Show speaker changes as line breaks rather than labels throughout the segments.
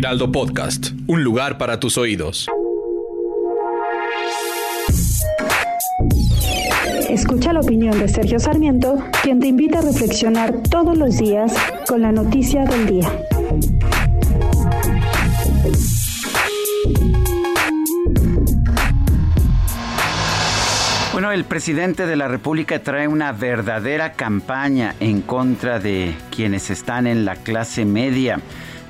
Heraldo Podcast, un lugar para tus oídos.
Escucha la opinión de Sergio Sarmiento, quien te invita a reflexionar todos los días con la noticia del día.
Bueno, el presidente de la República trae una verdadera campaña en contra de quienes están en la clase media.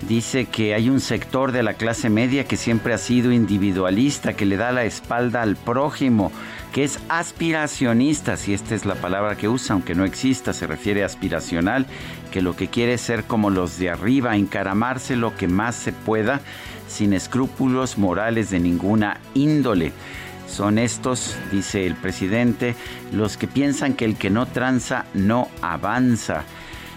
Dice que hay un sector de la clase media que siempre ha sido individualista, que le da la espalda al prójimo, que es aspiracionista, si esta es la palabra que usa, aunque no exista, se refiere a aspiracional, que lo que quiere es ser como los de arriba, encaramarse lo que más se pueda, sin escrúpulos morales de ninguna índole. Son estos, dice el presidente, los que piensan que el que no tranza no avanza.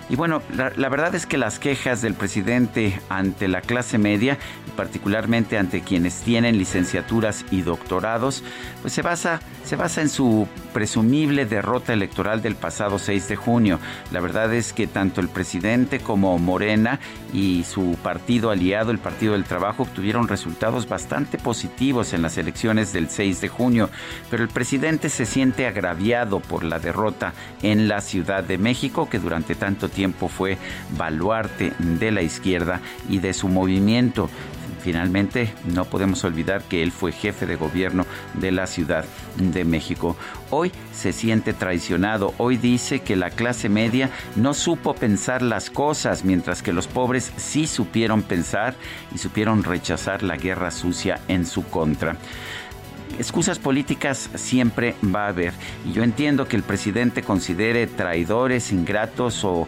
Y bueno, la, verdad es que las quejas del presidente ante la clase media, particularmente ante quienes tienen licenciaturas y doctorados, pues se basa, se basa en su presumible derrota electoral del pasado 6 de junio. La verdad es que tanto el presidente como Morena y su partido aliado, el Partido del Trabajo, obtuvieron resultados bastante positivos en las elecciones del 6 de junio, pero el presidente se siente agraviado por la derrota en la Ciudad de México, que durante tanto tiempo fue baluarte de la izquierda y de su movimiento. Finalmente, no podemos olvidar que él fue jefe de gobierno de la Ciudad de México. Hoy se siente traicionado. Hoy dice que la clase media no supo pensar las cosas, mientras que los pobres sí supieron pensar y supieron rechazar la guerra sucia en su contra excusas políticas siempre va a haber. Y yo entiendo que el presidente considere traidores, ingratos o,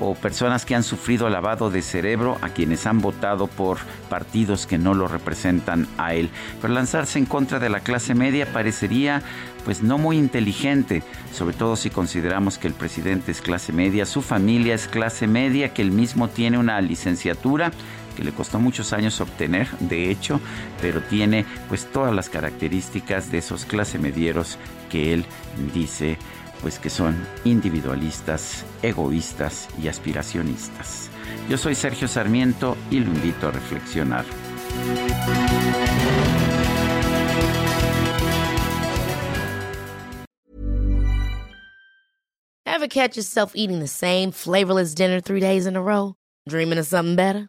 o, personas que han sufrido lavado de cerebro a quienes han votado por partidos que no lo representan a él. Pero lanzarse en contra de la clase media parecería pues no muy inteligente, sobre todo si consideramos que el presidente es clase media, su familia es clase media, que él mismo tiene una licenciatura que le costó muchos años obtener, de hecho, pero tiene pues todas las características de esos clase medieros que él dice pues que son individualistas, egoístas y aspiracionistas. Yo soy Sergio Sarmiento y lo invito a reflexionar.
Ever catch yourself eating the same flavorless dinner three days in a row? Dreaming of something better?